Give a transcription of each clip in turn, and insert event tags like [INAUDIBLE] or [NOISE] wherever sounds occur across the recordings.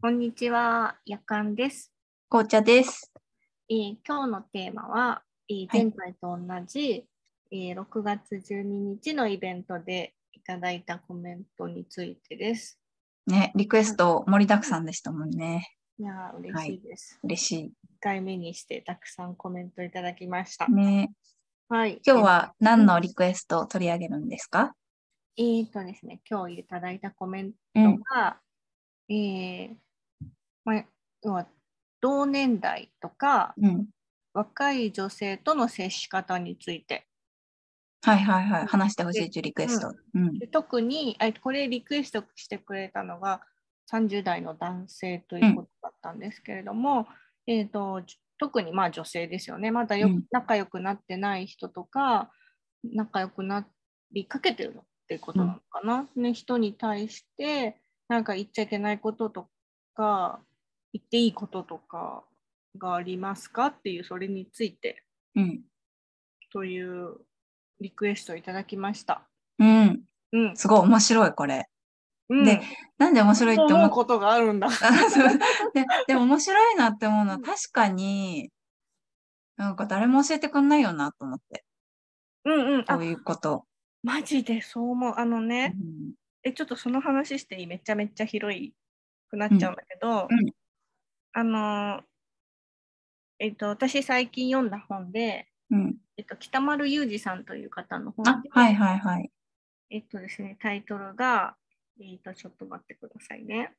こんにちは、やかんです。紅茶です。えー今日のテーマは、えーはい前回と同じ、えー6月12日のイベントでいただいたコメントについてです。ね、リクエスト盛りだくさんでしたもんね。いやー、嬉しいです。嬉し1回目にしてたくさんコメントいただきましたい。。ね、はい。今日は何のリクエストを取り上げるんですか？えーえーとですね、今日いただいたコメンうん。トが、えーまあ、要は同年代とかうん。若い女性との接し方についてはいはいはい。話してほしいというリクエスト。うん。で特にあこれリクエストしてくれたのが30代の男性ということだったんですけれども、えー、とじ特にまあ女性ですよねまだよ、うん仲良くなってない人とか仲良くなりかけてるのっていうことなのかな、ね、人に対してなんか言っちゃいけないこととか言っていいこととかがありますかっていうそれについてうん。というリクエストをいただきました。うん。うんすごい面白い、これ。うんでなんで面白いって思う？ことがあるんだ。[LAUGHS] ででも面白いなって思うのはうん確かに、なんか誰も教えてくんないよなと思って。うんうん。あこう、いうこと。マジでそう思う。あのうね、ん。え、ちょっとその話していい？めちゃめちゃ広いくなっちゃうんだけど、うんうんあのー、えっと、私最近読んだ本で、うん。えっと、北丸裕二さんという方の本で、、あはいはいはい。えっとですね、タイトルが、えっと、ちょっと待ってくださいね。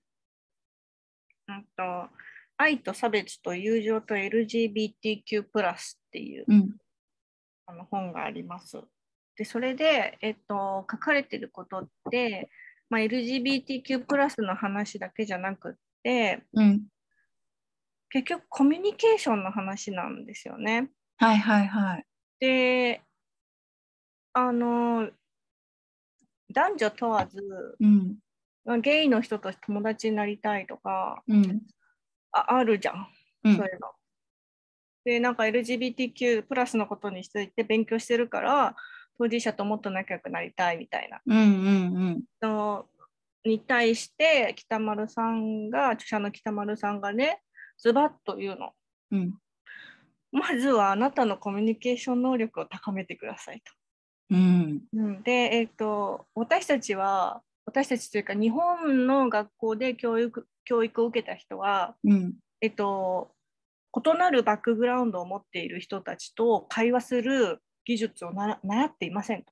うんと、愛と差別と友情と LGBTQ+, っていううん。あの本があります。で、それで、えっと、書かれてることって、まあ、LGBTQ+ の話だけじゃなくって、うん。結局コミュニケーションの話なんですよね。はいはいはい。で、あの、男女問わず、うん。まあゲイの人と友達になりたいとか、うん。ああるじゃん、うんそういうの。で、なんか LGBTQ+ プラスのことについて勉強してるから、当事者ともっと仲良くなりたいみたいなうんうんのに対して北丸さんが著者の北丸さんがねズバッと言うのうん。うん。まずはあなたのコミュニケーション能力を高めてくださいと。うん。うん、で、えっと私たちは私たちというか日本の学校で教育教育を受けた人は、うん。えっと、異なるバックグラウンドを持っている人たちと会話する技術をな習っていませんと。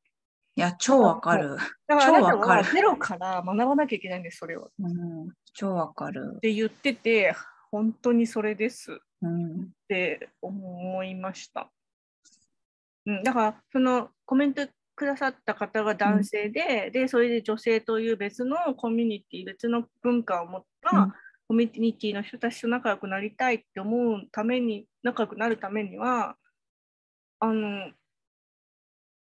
いや、超わかる。だからかゼロから学ばなきゃいけないんです、それを。っうん。超わかる。て言ってて、本当にそれです。っうん。て思いました。うん、だから、そのコメントくださった方が男性で、で、それで女性という別のコミュニティ、別の文化を持った、うん。コミュニティの人たちと仲良くなりたいって思うために、仲良くなるためには、あの、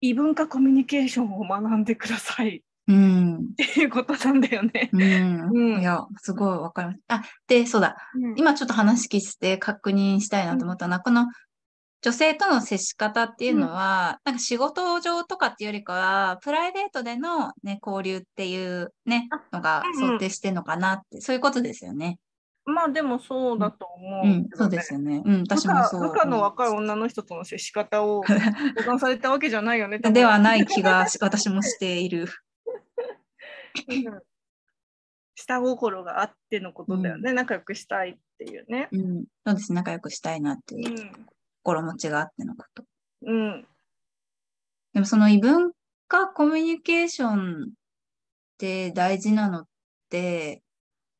異文化コミュニケーションを学んでくださいうん。っていうことなんだよね。うん。うんいや、すごいわかります。あ、で、そうだ。うん今ちょっと話聞いて確認したいなと思ったのは、この女性との接し方っていうのは、なんか仕事上とかっていうよりかは、プライベートでのね、交流っていうね、のがうんうん想定してるのかなって、そういうことですよね。まあでもそうだと思う、うん、そうですよね。うん、部私もそう。下部下の若い女の人との接し方を [LAUGHS] 相談されたわけじゃないよね。ではない気がし私もしている。うん下心があってのことだよね、仲良くしたいっていうね。うん、そうです。仲良くしたいなっていううん心持ちがあってのこと。うんでもその異文化コミュニケーションって大事なのって、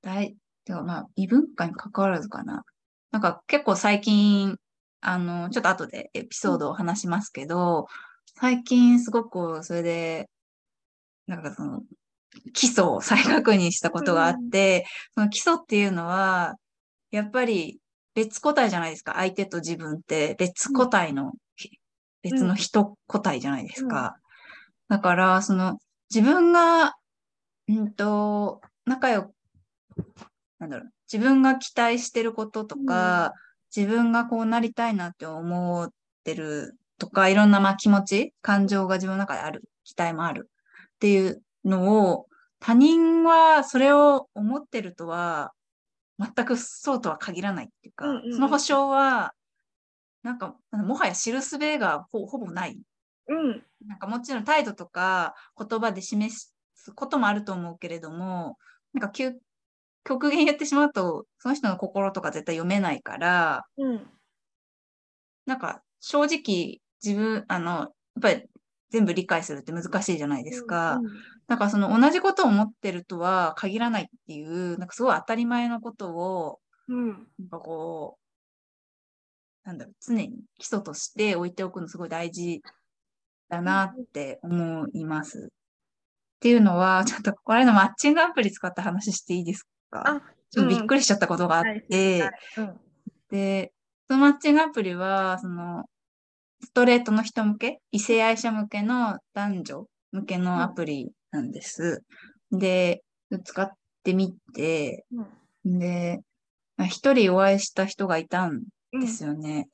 大、てかまあ異文化に関わらずかな。なんか結構最近、あの、ちょっと後でエピソードを話しますけど、最近すごくそれで、なんかその、基礎を再確認したことがあって、その基礎っていうのは、やっぱり別個体じゃないですか。相手と自分って別個体の、別の人個体じゃないですか。だから、その、自分が、うんと、仲良く、なんだろう、自分が期待してることとか、自分がこうなりたいなって思ってるとか、いろんなまあ気持ち、感情が自分の中である、期待もある。っていうのを、他人はそれを思ってるとは全くそうとは限らないっていうか、うんうんうんその保証は、なんか、もはや知るすべがほほぼない。うん。なんかもちろん態度とか言葉で示すこともあると思うけれども、なんか極極限言ってしまうと、その人の心とか絶対読めないから、うん。なんか正直自分、あの、やっぱり全部理解するって難しいじゃないですか。だからその同じことを思ってるとは限らないっていう、なんかすごい当たり前のことを、うん。なんかこう、なんだろう、常に基礎として置いておくのすごい大事だなって思います。っていうのは、ちょっとこれのマッチングアプリ使った話していいですか？あ、ちょっとびっくりしちゃったことがあって。で、そのマッチングアプリは、その、ストレートの人向け、異性愛者向けの男女向けのアプリなんです。で、使ってみて、で、まあ一人お会いした人がいたんうん。ですよね。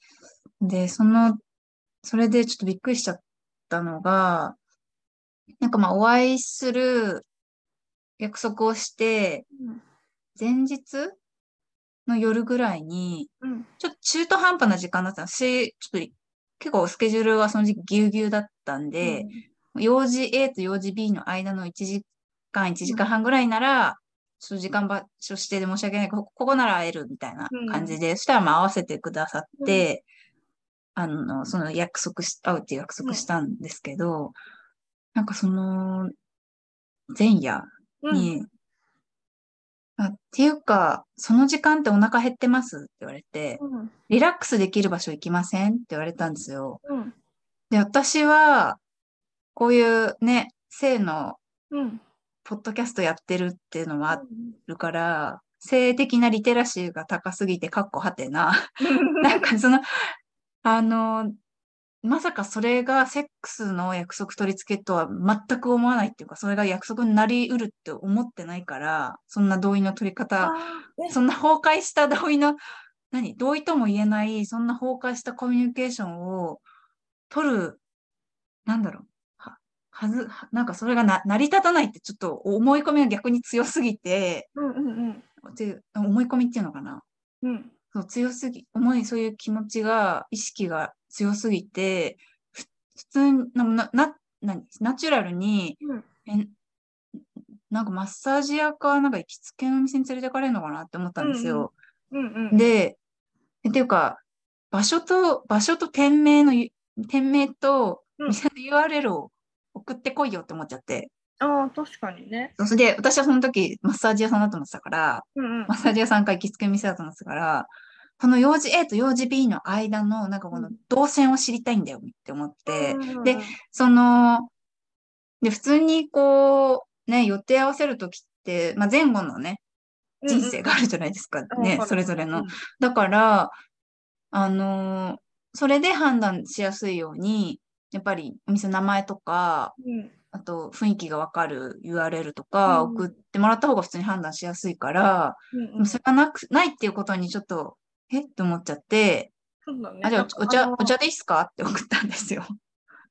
で、その、それでちょっとびっくりしちゃったのが、なんかまあお会いする約束をして、うん。前日の夜ぐらいに、うん。ちょっと中途半端な時間だったのし、ちょっと結構スケジュールがその時期ぎゅうぎゅうだったんで、用事 A と用事 B の間の1時間、1時間半ぐらいなら、ちょっと時間場所指定で申し訳ないけど、こここなら会えるみたいな感じで、そしたらまあ合わせてくださって、あの、その約束し、会うっていう約束したんですけど、なんかその、前夜うん。に、あ、っていうか、その時間ってお腹減ってますって言われて、うん。リラックスできる場所行きませんって言われたんですよ。うん。で、私は、こういうね、性のうん。ポッドキャストやってるっていうのもあるから、性的なリテラシーが高すぎて、かっこはてな。[LAUGHS] なんかその、あの、まさかそれがセックスの約束取り付けとは全く思わないっていうか、それが約束になりうるって思ってないから、そんな同意の取り方、そんな崩壊した同意の、[LAUGHS] 何同意とも言えない、そんな崩壊したコミュニケーションを取る、なんだろう、は、はず、はなんかそれがな成り立たないってちょっと思い込みが逆に強すぎて、うんうんっていう思い込みっていうのかな。うん。うん。そう強すぎ、思い、そういう気持ちが、意識が強すぎて、ふ普通に、な、な、な、何？ナチュラルに、うんえ、なんかマッサージ屋か、なんか行きつけの店に連れてかれるのかなって思ったんですよ。うんうん。で、えっていうか、場所と、場所と店名のゆ、店名とうん店の URL を送ってこいよって思っちゃって。ああ、確かにね。それで、私はその時、マッサージ屋さんだと思ってたから、うんうんマッサージ屋さんか行きつけの店だと思ってたから、この用事 A と用事 B の間の、なんかこのうん。動線を知りたいんだよって思って、うんでその、で、普通にこう、ね、予定合わせるときって、まあ、前後のね、人生があるじゃないですか、ね、それぞれの。。だから、あのーそれで判断しやすいように、やっぱりお店の名前とか、うん。あと雰囲気がわかる URL とかうん。送ってもらった方が普通に判断しやすいから、うん。でもそれがなく、ないっていうことにちょっと、え？って思っちゃって、そうだね。あ、じゃあお茶、のお茶でいいっすか？って送ったんですよ。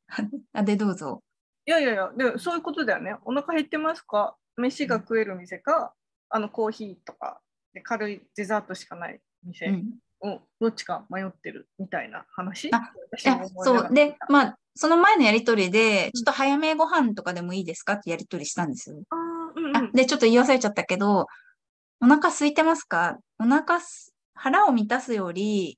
[LAUGHS] あ、で、どうぞ。いやいやいや、でそういうことだよね。お腹減ってますか？飯が食える店か、あのコーヒーとかで軽いデザートしかない店うん。をどっちか迷ってるみたいな話？あ私いやそう。で、まあ、その前のやりとりで、ちょっと早めご飯とかでもいいですか？ってやりとりしたんですよ。あーうんうん、あで、ちょっと言い忘れちゃったけど、お腹空いてますか？お腹す、腹を満たすより、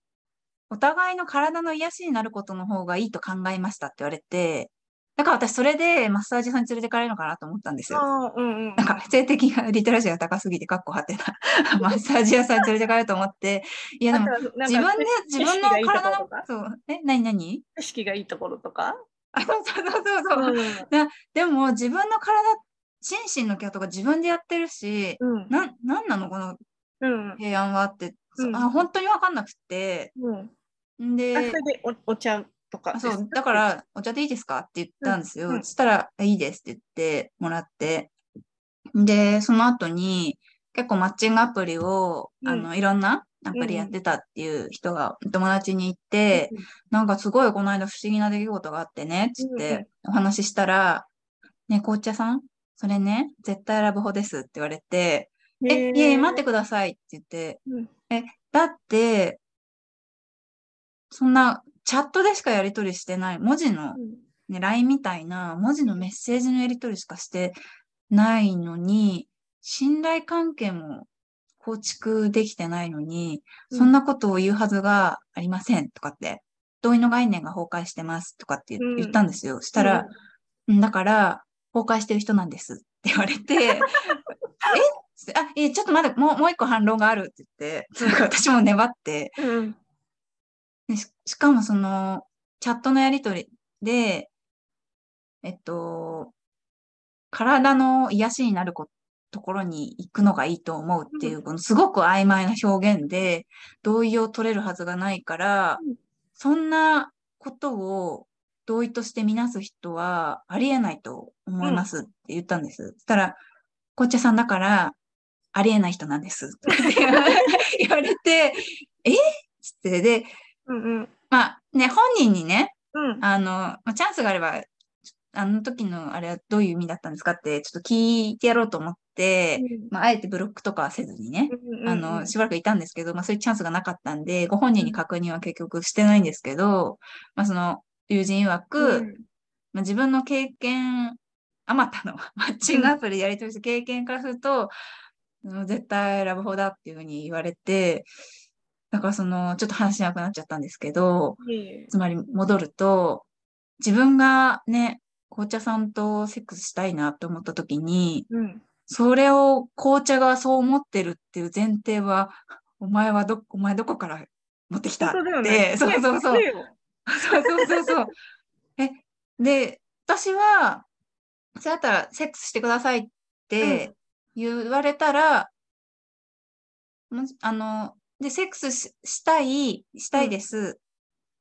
お互いの体の癒しになることの方がいいと考えましたって言われて、だから私それでマッサージ屋さんに連れてかれるのかなと思ったんですよ。うんうん。なんか、性的なリテラシーが高すぎて、かっこはてな、[LAUGHS] マッサージ屋さんに連れてかれると思って、いやでも、自分で、自分の体のそう、え、なになに景色がいいところとか？あ、そうそうそうそうそう。うんでも、自分の体、心身のケアとか自分でやってるし、うんなん、なんなの？このうん提案はって、そううん。あ本当にわかんなくて、うん。んでおお茶とかそう、だから、お茶でいいですか？って言ったんですよ。うん。うん。そしたら、いいですって言ってもらって。で、その後に、結構マッチングアプリを、うん。あの、いろんなアプリやってたっていう人が友達にいて、なんかすごいこの間不思議な出来事があってね、つっうんうん。てお話ししたら、ね、紅茶さん？それね、絶対ラブホですって言われて、え、いえ、待ってくださいって言って、うんだって、そんなチャットでしかやり取りしてない、文字の、ね、LINE みたいな文字のメッセージのやり取りしかしてないのに、信頼関係も構築できてないのに、そんなことを言うはずがありませんとかって、同意の概念が崩壊してますとかって言ったんですよ。したら、うんだから、崩壊してる人なんですって言われて、[LAUGHS] えあ、いえ、ちょっとまだもうもう一個反論があるって言って、私も粘って、うん。でししかもその、チャットのやりとりで、えっと、体の癒しになることころに行くのがいいと思うっていう、このすごく曖昧な表現で、同意を取れるはずがないからうん、そんなことを同意としてみなす人はありえないと思いますって言ったんです。そしたら、紅茶さんだから、ありえない人なんです。って [LAUGHS] 言われて、え？つって、で、うんうん。まあね、本人にね、うん。あの、まあ、チャンスがあれば、あの時のあれはどういう意味だったんですかって、ちょっと聞いてやろうと思って、まあ、あえてブロックとかはせずにね、あの、しばらくいたんですけど、まあそういうチャンスがなかったんで、ご本人に確認は結局してないんですけど、まあその友人曰く、まあ、自分の経験、あまたの [LAUGHS] マッチングアプリでやり取りした経験からすると、うん絶対ラブホだっていうふうに言われて、だからその、ちょっと話しなくなっちゃったんですけど、つまり戻ると、自分がね、紅茶さんとセックスしたいなって思った時に、うん。それを紅茶がそう思ってるっていう前提は、お前はど、お前どこから持ってきた？って、ねそうそうそう。そうそうそうそう。え、で、私は、そうやったらセックスしてくださいって言われたら、あの、で、セックスししたい、したいです。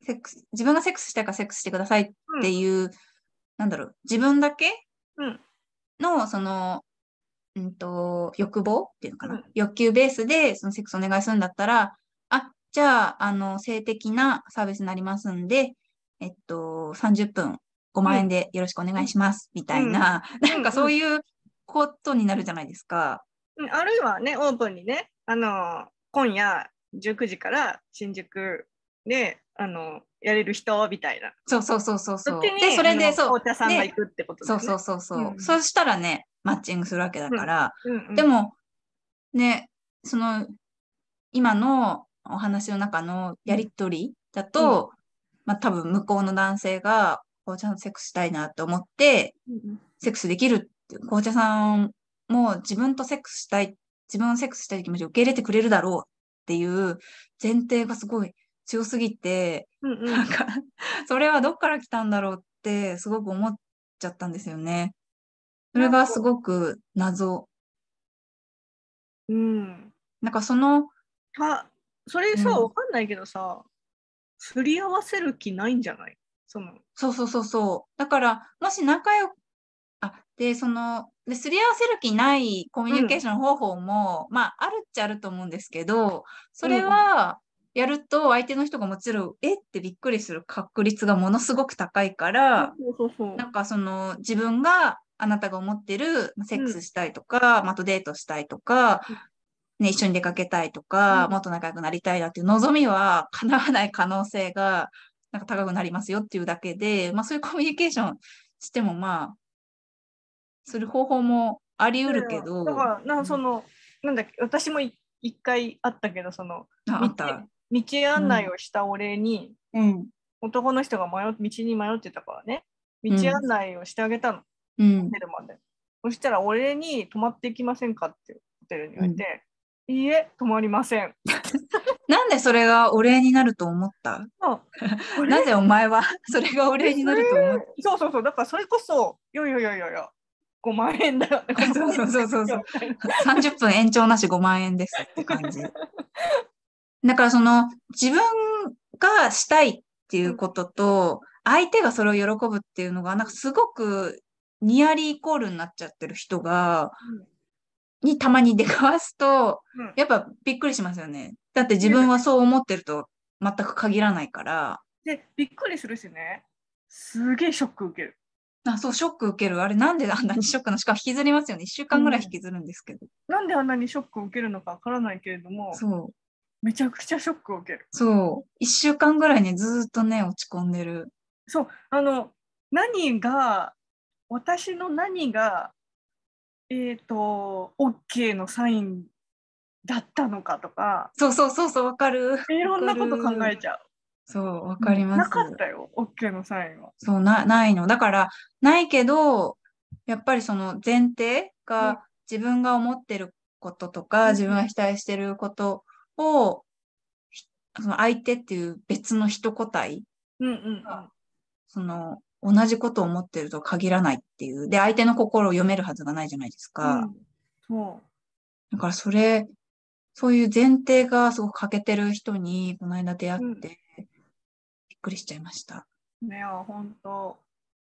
セックス、自分がセックスしたいからセックスしてくださいっていう、なんだろう、自分だけうん。の、その、うんと、欲望っていうのかな、うん。欲求ベースで、そのセックスお願いするんだったら、あ、じゃあ、あの、性的なサービスになりますんで、えっと、30分5万円でよろしくお願いします、みたいな、うん。なんかそういうことになるじゃないですか。うんあるいはね、オープンにね、あの今夜19時から新宿であのやれる人みたいな。そうそうそうそうそう。で、それで、そう、紅茶さんがで行くってことそうそううそうそう、うんそうしたらね、マッチングするわけだから、そう。うんうんで、も、ね、その、今のお話の中のやりとりだと、まあ多分向こうの男性が、紅茶のセックスしたいなと思って、うんセックスできるって、紅茶さんも自分とセックスしたい、自分のセックスしたい気持ちを受け入れてくれるだろうっていう前提がすごい強すぎて、うんうんなんか、[LAUGHS] それはどっから来たんだろうってすごく思っちゃったんですよね。それがすごく謎。うん。なんかその、あ、それさ、うんわかんないけどさ、すり合わせる気ないんじゃない？その、そうそうそうそう。だから、もし仲良く、あ、で、その、で、すり合わせる気ないコミュニケーション方法も、まあ、あるっちゃあると思うんですけど、それは、やると相手の人がもちろん、えってびっくりする確率がものすごく高いから。なんかその自分があなたが思ってるまあセックスしたいとか、まああとデートしたいとか、ね、一緒に出かけたいとか、うん。もっと仲良くなりたいなっていう望みは叶わない可能性がなんか高くなりますよっていうだけで、まあそういうコミュニケーションしてもまあ、する方法もあり得るけど、だから、なその、なんだっけ、私もい一回あったけど、その、ああった。道案内をしたお礼に、うん。男の人が迷っ道に迷ってたからね、道うん案内をしてあげたの、ホうん。テルまで。そしたら、お礼に泊まっていきませんかってホテルに言われて、いいえ、泊まりません。[LAUGHS] なんでそれがお礼になると思った？[LAUGHS] なぜお前はそれがお礼になると思っそうそうそう、だからそれこそ、いやいやいやいやいや、5万円だよね。そうそうそうそうそうみたいなた30分延長なし5万円ですって感じ。[LAUGHS] だからその自分がしたいっていうことと、相手がそれを喜ぶっていうのが、なんかすごくニアリーイコールになっちゃってる人が、にたまに出くわすと、うんやっぱびっくりしますよね。だって自分はそう思ってると全く限らないから。で、びっくりするしね、すげえショック受ける。あ、そう、ショック受ける。あれ、なんであんなにショックなしかも引きずりますよね。1週間ぐらい引きずるんですけど。なんであんなにショックを受けるのかわからないけれども、そう。めちゃくちゃショックを受ける。そう。1週間ぐらいね、ずーっとね、落ち込んでる。そう、あの、何が、私の何が、えっ、と、OK のサインだったのかとか、そうそうそうそう、わかる。いろんなこと考えちゃう。そう、わかります。なかったよ、OK のサインは。そう、な、ないの。だから、ないけど、やっぱりその前提うんが自分が思ってることとか、うん自分が期待してることを、ひその相手っていう別の一個体、うんうんうん。その同じことを思ってると限らないっていう。で、相手の心を読めるはずがないじゃないですか。うん、そだからそれ、そういう前提がすごく欠けてる人に、この間出会って、くりしちゃいました。う。ねえ、本当。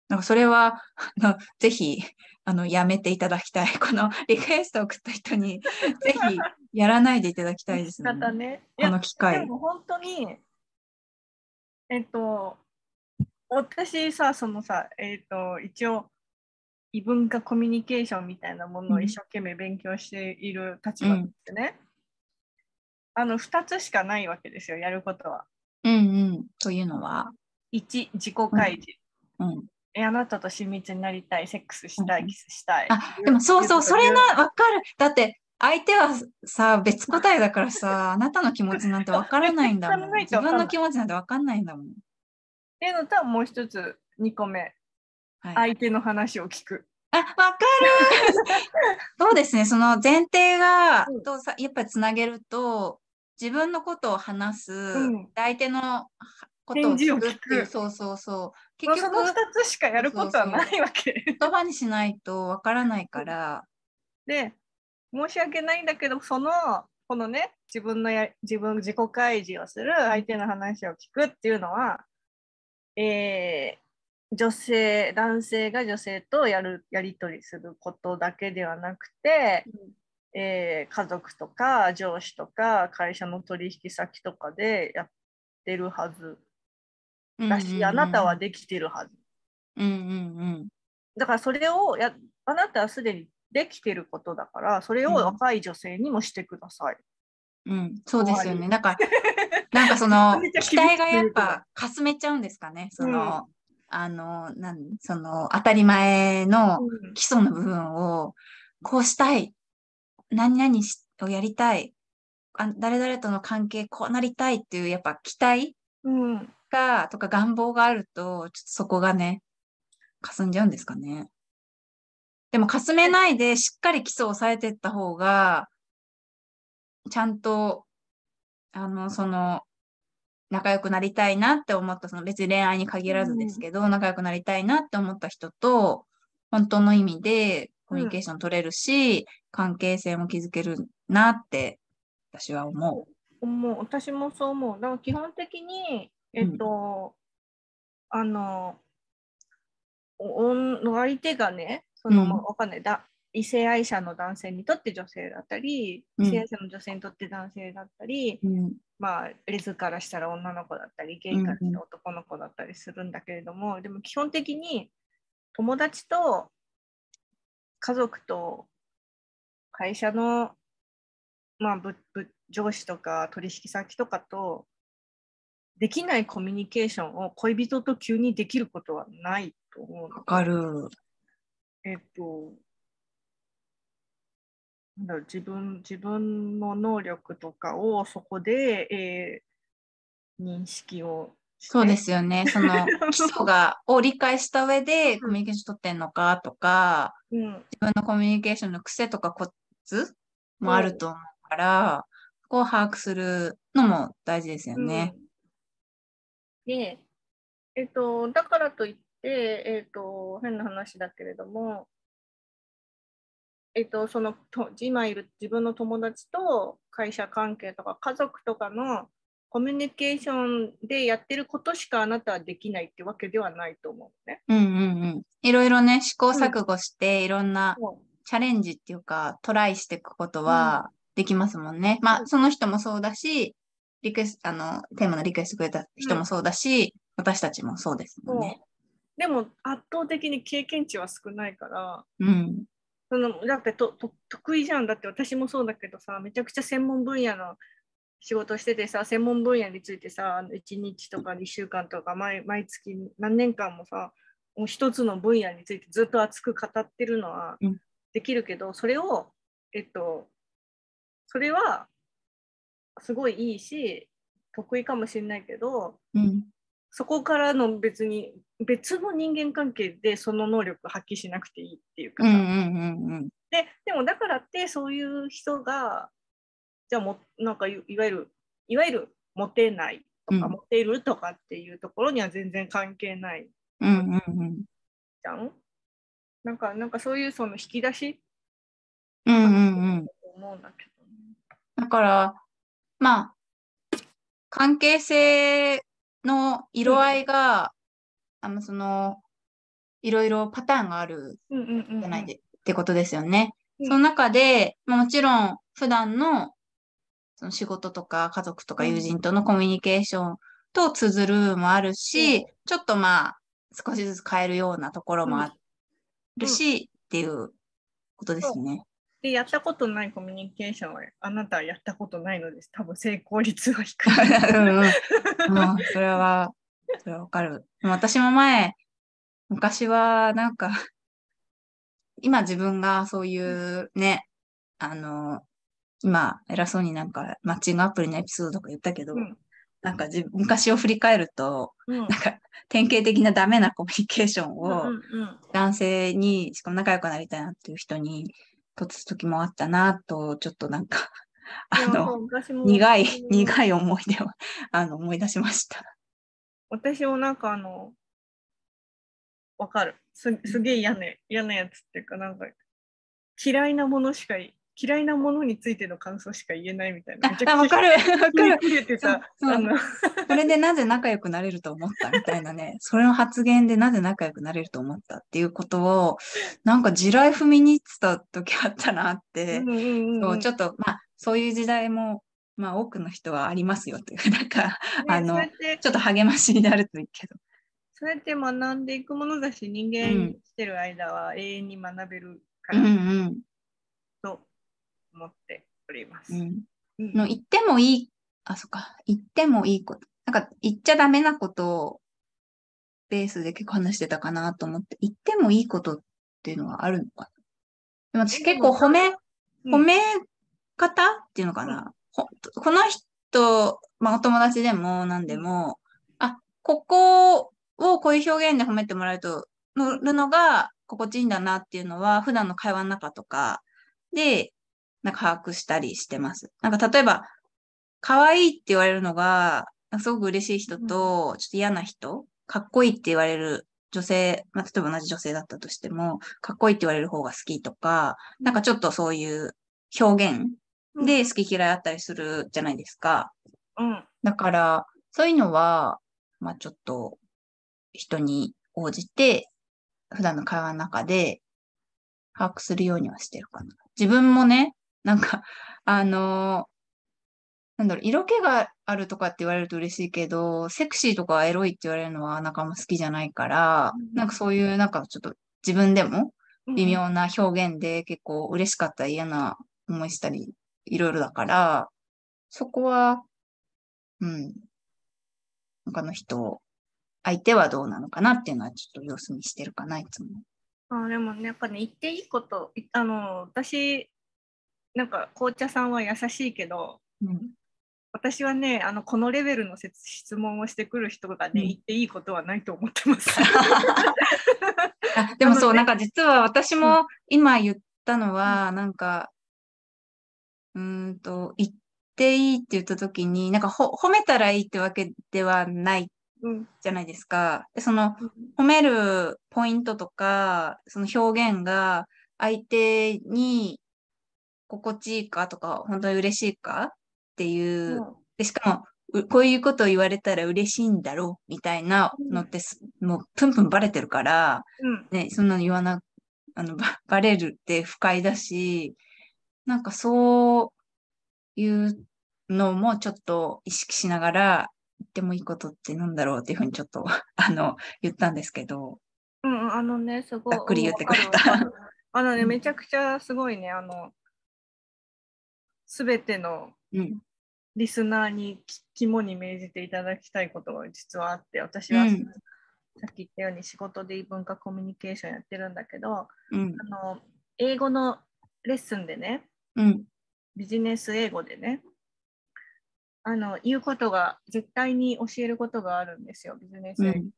なんかそれは、あの、ぜひ、あの、やめていただきたい。このリクエストを送った人に、ぜひ、やらないでいただきたいですね。方ね。いこや、の機会で。も本当に、えっと、私さ、そのさ、えっと、一応、異文化コミュニケーションみたいなものを一生懸命勉強している立場ですね。あの、2つしかないわけですよ、やることは。うんうん。というのは、1、自己開示。うん。えあなたと親密になりたい、セックスしたい、うんキスしたい。あ、でもそうそう、それ言な、わかる。だって、相手はさ、別個体だからさ、[LAUGHS] あなたの気持ちなんてわからないんだもん。自分の気持ちなんてわかんないんだもん。っていうのともう一つ、2個目、はい。相手の話を聞く。あ、わかる [LAUGHS] そうですね、その前提がうん、とさ、やっぱりつなげると、自分のことを話す、ん。で相手のはことを聞く。っていう、そうそう。そう。まあ結局、その2つしかやることはないわけ。言葉にしないとわからないから、で、申し訳ないんだけど、その、このね、自分のや、自分、自己開示をする、相手の話を聞くっていうのは、えー女性、男性が女性とやる、やり取りすることだけではなくて、えー家族とか上司とか会社の取引先とかでやってるはずだし、あなたはできてるはず。うんうんうん。だからそれをや、あなたはすでにできてることだから、それをうん若い女性にもしてください。うん、そうですよね。なんか、[LAUGHS] なんかその期待がやっぱかすめちゃうんですかね。その、あの、なん、その、当たり前のうん基礎の部分を、こうしたい。何々しをやりたい。あ誰々との関係こうなりたいっていう、やっぱ期待うん、が、とか願望があると、ちょっとそこがね、霞んじゃうんですかね。でも、かすめないで、しっかり基礎を押さえていった方が、ちゃんと、あの、その、仲良くなりたいなって思った、その別に恋愛に限らずですけど、仲良くなりたいなって思った人と、本当の意味でコミュニケーション取れるし、関係性も築けるなって、私は思思う私もそう思う。だから基本的に、えっと、あの、おお相手がね、その、うんかんないだ、異性愛者の男性にとって女性だったり、うん異性愛者の女性にとって男性だったり、う。うん。まあ、レズからしたら女の子だったり、ゲイからしたら男の子だったりするんだけれども、でも基本的に友達と家族と会社の、まあ、ぶぶ上司とか取引先とかとできないコミュニケーションを恋人と急にできることはないと思うのわかる。えっと、なんだろう自分自分の能力とかをそこで、えー認識をそうですよね。その基礎 [LAUGHS] が、を理解した上でん。コミュニケーション取ってんのかとか、うん、自分のコミュニケーションの癖とかコツもあると思うから、そこを把握するのも大事ですよね。うん。で、えっと、だからといって、えっと、変な話だけれども、えっと、そのと今いる自分の友達と会社関係とか家族とかのコミュニケーションでやってることしかあなたはできないってわけではないと思うね。うんうんうん。いろいろね、試行錯誤して、いろんなそチャレンジっていうか、トライしていくことはできますもんね。まあ、その人もそうだし、リクエスト、あの、テーマのリクエストくれた人もそうだし、私たちもそうですもんね。でも圧倒的に経験値は少ないから、うん。そのだってとと得意じゃんだって私もそうだけどさめちゃくちゃ専門分野の仕事しててさ専門分野についてさあの1日とか2週間とか毎毎月何年間もさもう一つの分野についてずっと熱く語ってるのはうんできるけど、それをえっとそれはすごいいいし得意かもしれないけどうん。そこからの別に別の人間関係でその能力発揮しなくていいっていうかさ。ででもだからってそういう人がじゃあもなんかいいわゆるいわゆるモテないとか、うんモテるとかっていうところには全然関係ないうんうんうん。じゃん？なんかなんかそういうその引き出し？うんうんうん。と思うんだけどね。だから、まあ、関係性の色合いが、あの、その、いろいろパターンがあるうんうんうんうんじゃないで、ってことですよね。うんその中で、まあもちろん、普段の、その仕事とか家族とかうん友人とのコミュニケーションと綴るもあるし、うんちょっとまあ、少しずつ変えるようなところもあるし、っていうことですね。でやったことないコミュニケーションはあなたはやったことないのです多分成功率は低い。[LAUGHS] うんうんうんそれは、それはわかる。でも私も前、昔はなんか、今自分がそういうね、あの、今偉そうになんかマッチングアプリのエピソードとか言ったけど、うんなんか自昔を振り返ると、うんなんか典型的なダメなコミュニケーションを男性に、しかも仲良くなりたいなっていう人に、取つ時もあったなと、ちょっとなんか、あの、苦い、苦い思い出を、あの、思い出しました。私もなんかあの、わかる。すすげえ嫌ね、嫌なやつっていうか、なんか、嫌いなものしかい、嫌いなものについての感想しか言えないみたいな。あ、わかる、わかる。切れてさ、その、それでなぜ仲良くなれると思ったみたいなね、それの発言でなぜ仲良くなれると思ったっていうことを、なんか地雷踏みに行ってた時あったなって、うんうんうんそうちょっと、まあ、そういう時代も、まあ、多くの人はありますよっていう、なんか、ねあのちょっと励ましになるといいけど。そうやって学んでいくものだし、人間してる間は永遠に学べるから。うんうん。と思っております。うんうんの言ってもいい、あ、そっか、言ってもいいこと。なんか言っちゃダメなことをベースで結構話してたかなと思って、言ってもいいことっていうのはあるのかな。でも私結構褒め、うん褒め方っていうのかな。ほこの人、まあお友達でも何でも、あ、ここをこういう表現で褒めてもらえると、のるのが心地いいんだなっていうのは、普段の会話の中とかで、なんか把握したりしてます。なんか例えば、可愛いって言われるのが、すごく嬉しい人と、ちょっと嫌な人、かっこいいって言われる女性、まあ、例えば同じ女性だったとしても、かっこいいって言われる方が好きとか、なんかちょっとそういう表現で好き嫌いあったりするじゃないですか。うん、だから、そういうのは、まあちょっと人に応じて、普段の会話の中で把握するようにはしてるかな。自分もね、なんか、あのなんだろう、色気があるとかって言われると嬉しいけど、セクシーとかエロいって言われるのはなんかあんま好きじゃないから、うん。なんかそういうなんかちょっと自分でもうん微妙な表現で結構嬉しかったり嫌な思いしたり、いろいろだから、そこは、うん、他の人、相手はどうなのかなっていうのはちょっと様子見してるかな、いつも。あでもね、やっぱね、言っていいこと、いあの私、なんか紅茶さんは優しいけど、うん、私はね、あのこのレベルの説質問をしてくる人がね、うん。言っていいことはないと思ってます。[LAUGHS] あ [LAUGHS] でもそう、なのでなんか実は私も今言ったのは、なんか、うーんと、言っていいって言った時に、なんかほ褒めたらいいってわけではないうん。じゃないですか。で、その、褒めるポイントとか、その表現が相手に心地いいかとか、本当に嬉しいかっていう、でしかもう、こういうことを言われたら嬉しいんだろうみたいなのってす、もうプンプンバレてるから、うん。ね、そんなの言わな、あの、ばバレるって不快だし、なんかそういうのもちょっと意識しながら、言ってもいいことってなんだろうっていうふうにちょっと、[LAUGHS] あの、言ったんですけど、うんうん、あのね、すごい。ざっくり言ってくれた。あのね、うん。めちゃくちゃすごいね、あの、すべてのうん。リスナーにき肝に銘じていただきたいことが実はあって、私は、うんさっき言ったように仕事で異文化コミュニケーションやってるんだけど、うん。あの英語のレッスンでね、うん。ビジネス英語でね、あの言うことが、絶対に教えることがあるんですよ、ビジネス英語で。うん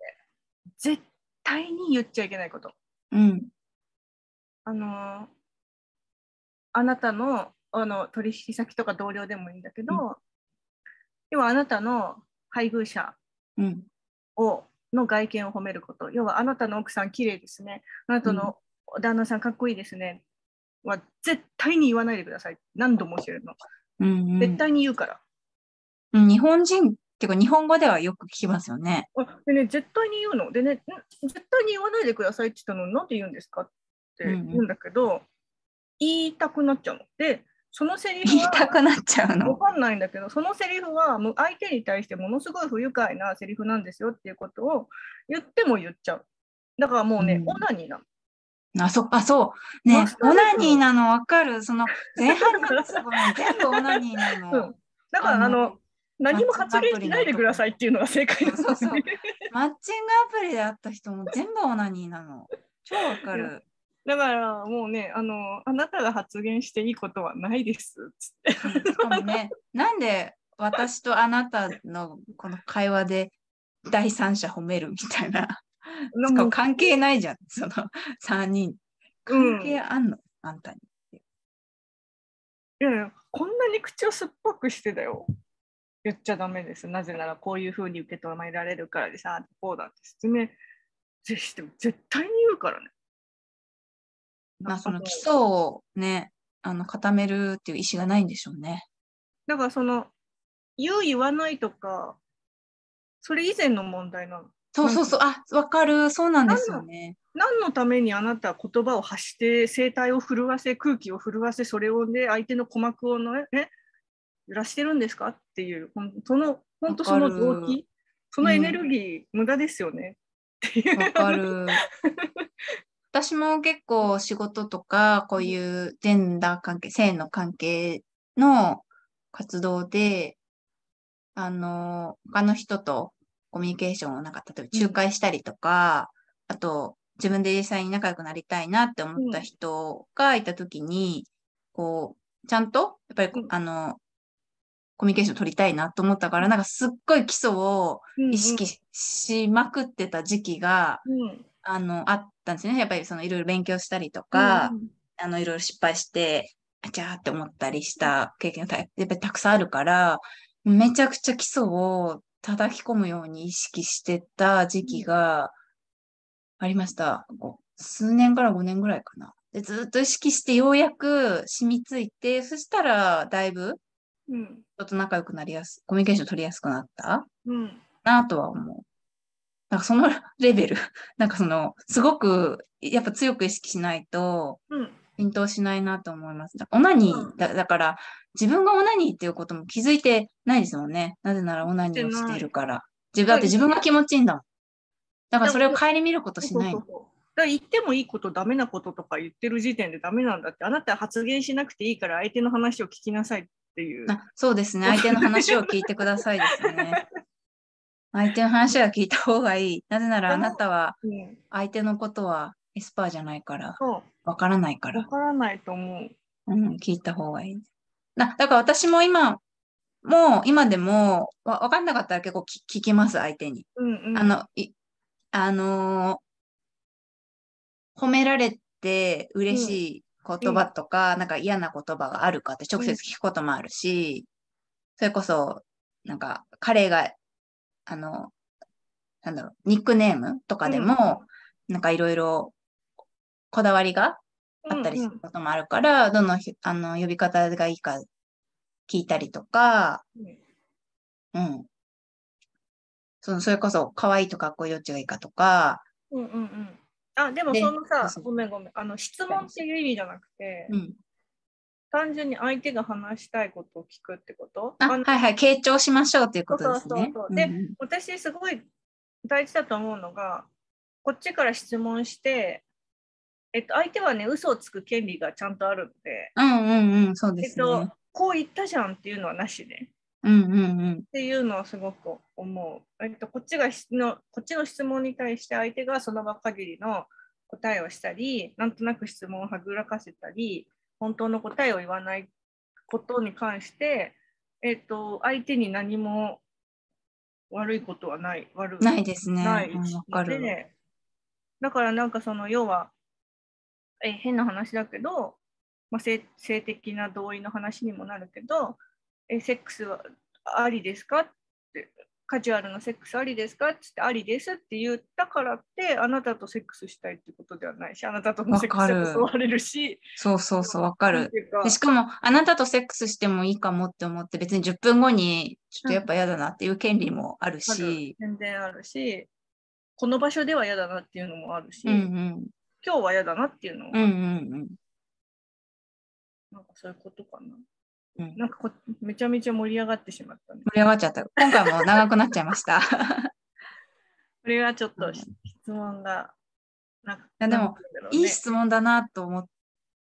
絶対に言っちゃいけないこと。うん。あのあなたのあの取引先とか同僚でもいいんだけど、う要はあなたの配偶者うん。をの外見を褒めること、要はあなたの奥さん綺麗ですね、あなたの旦那さんかっこいいですね、は絶対に言わないでください。何度も教えるの。うん。絶対に言うから。うん日本人っていうか日本語ではよく聞きますよね。あでね、絶対に言うの。でね、ん絶対に言わないでくださいって言ったのに、なんで言うんですかって言うんだけど、言いたくなっちゃうの。で、そのセリフ言いはたくなっちゃうわの。かんないんだけど、そのセリフはもう相手に対してものすごい不愉快なセリフなんですよっていうことを言っても言っちゃう。だからもうね、うんオナニーなの。あ、そあ、そう。ねオナニーなのわかる。その前半の全部オナニーなの。[LAUGHS] うんだからあの何も発言しないでくださいっていうのが正解なんですそうそうね。マッチングアプリで会った人も全部オナニーなの。超わかる。だからもうねあの、あなたが発言していいことはないですっつって。うんしかもね、なんで私とあなたのこの会話で第三者褒めるみたいな。しかも関係ないじゃん、その3人。うん関係あんの、あんたに。いやいやこんなに口を酸っぱくしてだよ。言っちゃダメです。なぜならこういうふうに受け止められるからでさ、こうだって説明ぜひしても絶対に言うからね。まあその基礎をね、あの固めるっていう意思がないんでしょうね。だからその言う言わないとか、それ以前の問題なの。そうそうそう、あ、わかる、そうなんですよね。何のためにあなたは言葉を発して声帯を震わせ空気を震わせそれをね相手の鼓膜をねね揺らしてるんですか？っていうその本当その動機そのエネルギー、無駄ですよねわかる。[LAUGHS] 私も結構仕事とか、こういうジェンダー関係、性の関係の活動で、あの、他の人とコミュニケーションをなんか、例えば仲介したりとか、あと、自分で実際に仲良くなりたいなって思った人がいたときに、こう、ちゃんと、やっぱりこ、うん。あの、コミュニケーション取りたいなと思ったから、なんかすっごい基礎を意識ししまくってた時期が、うんうんあの、あったんですよね。やっぱりそのいろいろ勉強したりとか、うんあの、いろいろ失敗して、あちゃーって思ったりした経験がたやっぱりたくさんあるから、めちゃくちゃ基礎を叩き込むように意識してた時期がありました。こう数年から5年ぐらいかな。でずっと意識してようやく染みついて、そしたらだいぶうん人と仲良くなりやす、コミュニケーション取りやすくなったうんなとは思う。なんかそのレベル、[LAUGHS] なんかその、すごく、やっぱ強く意識しないと、うん浸透しないなと思います。だオナニーだ、だから、自分がオナニーっていうことも気づいてないですもんね。なぜならオナニーをしているから。自分だって自分が気持ちいいんだもん。だからそれを顧みることしないだから言ってもいいこと、ダメなこととか言ってる時点でダメなんだって、あなたは発言しなくていいから相手の話を聞きなさいっていう。あそうですね。相手の話を聞いてくださいですね。相手の話は聞いた方がいい。なぜならあなたはうん、相手のことはエスパーじゃないから、そわからないかう、わら。からないと思う。うん、聞いた方がいい。だだから私も今、もう今でもわわかんなかったら結構聞聞きます、相手に。うんうん、あの、いあのー褒められて嬉しい言葉とか、なんか嫌な言葉があるかって直接聞くこともあるし、それこそ、なんか彼が、あの、なんだろう、ニックネームとかでも、なんかいろいろこだわりがあったりすることもあるから、どのひあの呼び方がいいか聞いたりとか、うんうん。そのそれこそ可愛いとかっこいいどっちがいいかとか、うんうんうん。あ、でもでそのさごめんごめん。あの質問っていう意味じゃなくて、うん。単純に相手が話したいことを聞くってこと？はいはい、傾聴しましょうということですね。で私すごい大事だと思うのが、こっちから質問して、えっと、相手はね、嘘をつく権利がちゃんとあるので、うんうんうん、そうですね。えっと、こう言ったじゃんっていうのはなしで、っうんうんうん。ていうのはすごく思う。えっと、こっちが質の、こっちの質問に対して相手がその場限りの答えをしたり、なんとなく質問をはぐらかせたり、本当の答えを言わないことに関して、えっと、相手に何も悪いことはない。悪いないですね。ないかる。でだからなんかその要はえ変な話だけど、まあ、性性的な同意の話にもなるけどえセックスはありですかってカジュアルなセックスありですか？って言ってありですって言ったからってあなたとセックスしたいってことではないしあなたとのセックスで襲われるしそうそうそう、わかる。しかも、あなたとセックスしてもいいかもって思って、別に10分後に、ちょっとやっぱ嫌だなっていう権利もあるあるし、全然あるしこの場所では嫌だなっていうのもあるし、うんうん。今日は嫌だなっていうのもあるうんうんうん。なんかそういうことかな。うんなんかこめちゃめちゃ盛り上がってしまったね。盛り上がっちゃった。今回も長くなっちゃいました。[LAUGHS] これはちょっうんと質問が、なんかやでもねいい質問だなと思っ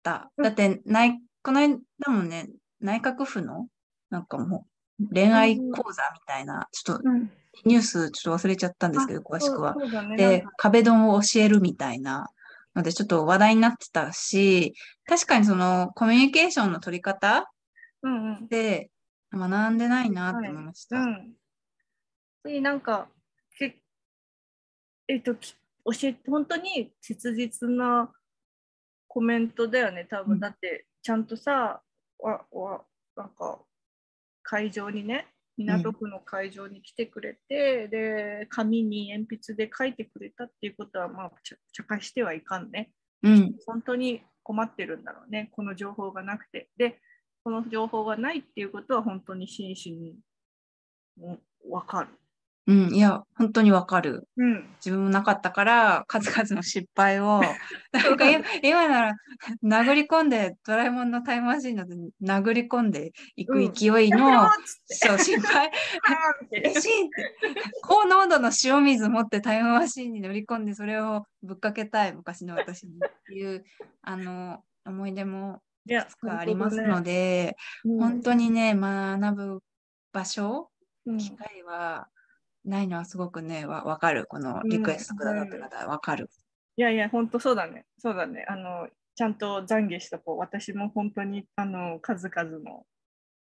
た。うんだって、内この間もね、内閣府の、なんかもう、恋愛講座みたいな、ちょっとうんニュースちょっと忘れちゃったんですけど、あ詳しくは。ねで壁ドンを教えるみたいなので、ちょっと話題になってたし、確かにそのコミュニケーションの取り方うんうん。で学んでないなって思いました。うん。で、なんか、けえっと、き教えて、本当に切実なコメントだよね、多分。うんだって、ちゃんとさ、わ、わ、なんか、会場にね、港区の会場に来てくれて、で、紙に鉛筆で書いてくれたっていうことは、まあ、ちゃ茶化してはいかんね。うん、本当に困ってるんだろうね、この情報がなくて。で、この情報がないっていうことは本当に真摯にうん分かる。うん、いや、本当にわかる。うん。自分もなかったから、数々の失敗を、[LAUGHS] なんか今今なら、殴り込んで、ドラえもんのタイムマシンの殴り込んでいくうん勢いの、やめろっつってそう、失敗、[LAUGHS] 高濃度の塩水持ってタイムマシンに乗り込んで、それをぶっかけたい、昔の私にっていう、あの、思い出もいやいくつかありますので、うん本当にね、学ぶ場所、うん機会はないのはすごくね、わわかる。このリクエストくださった方はわかる。いやいや、本当そうだね。そうだね。あの、ちゃんと懺悔しとこう。私も本当に、あの、数々の、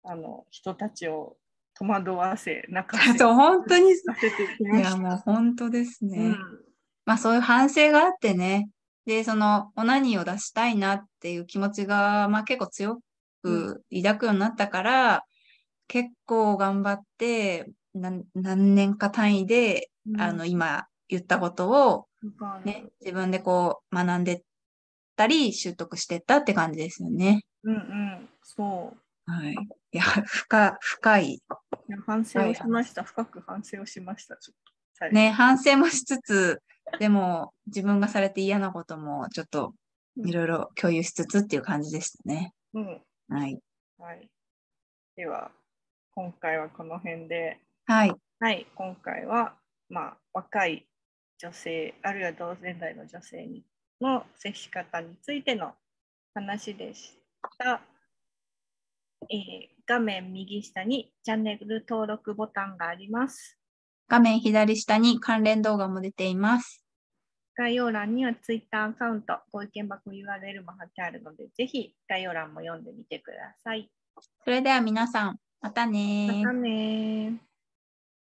あの、人たちを戸惑わせ、泣かせ、[LAUGHS] そう、本当に、いや、た。もう本当ですね。うんまあそういう反省があってね、で、そのオナニーを出したいなっていう気持ちが、まあ結構強く抱くようになったから、結構頑張って、何何年か単位で、あの、今言ったことをね、自分でこう学んでったり、習得してったって感じですよね。うんうん、そう。はい。いや、深、深い。いや反省をしました。深く反省をしました。ちょっとね、反省もしつつ、[LAUGHS] でも自分がされて嫌なこともちょっといろいろ共有しつつっていう感じでしたね。うん。はい。はい。では、今回はこの辺で、はい。はい、今回は、まあ、若い女性、あるいは同年代の女性にの接し方についての話でした。えー画面右下にチャンネル登録ボタンがあります。画面左下に関連動画も出ています。概要欄には Twitter アカウント、ご意見箱 URL も貼ってあるので、ぜひ概要欄も読んでみてください。それでは皆さん、またねまたねー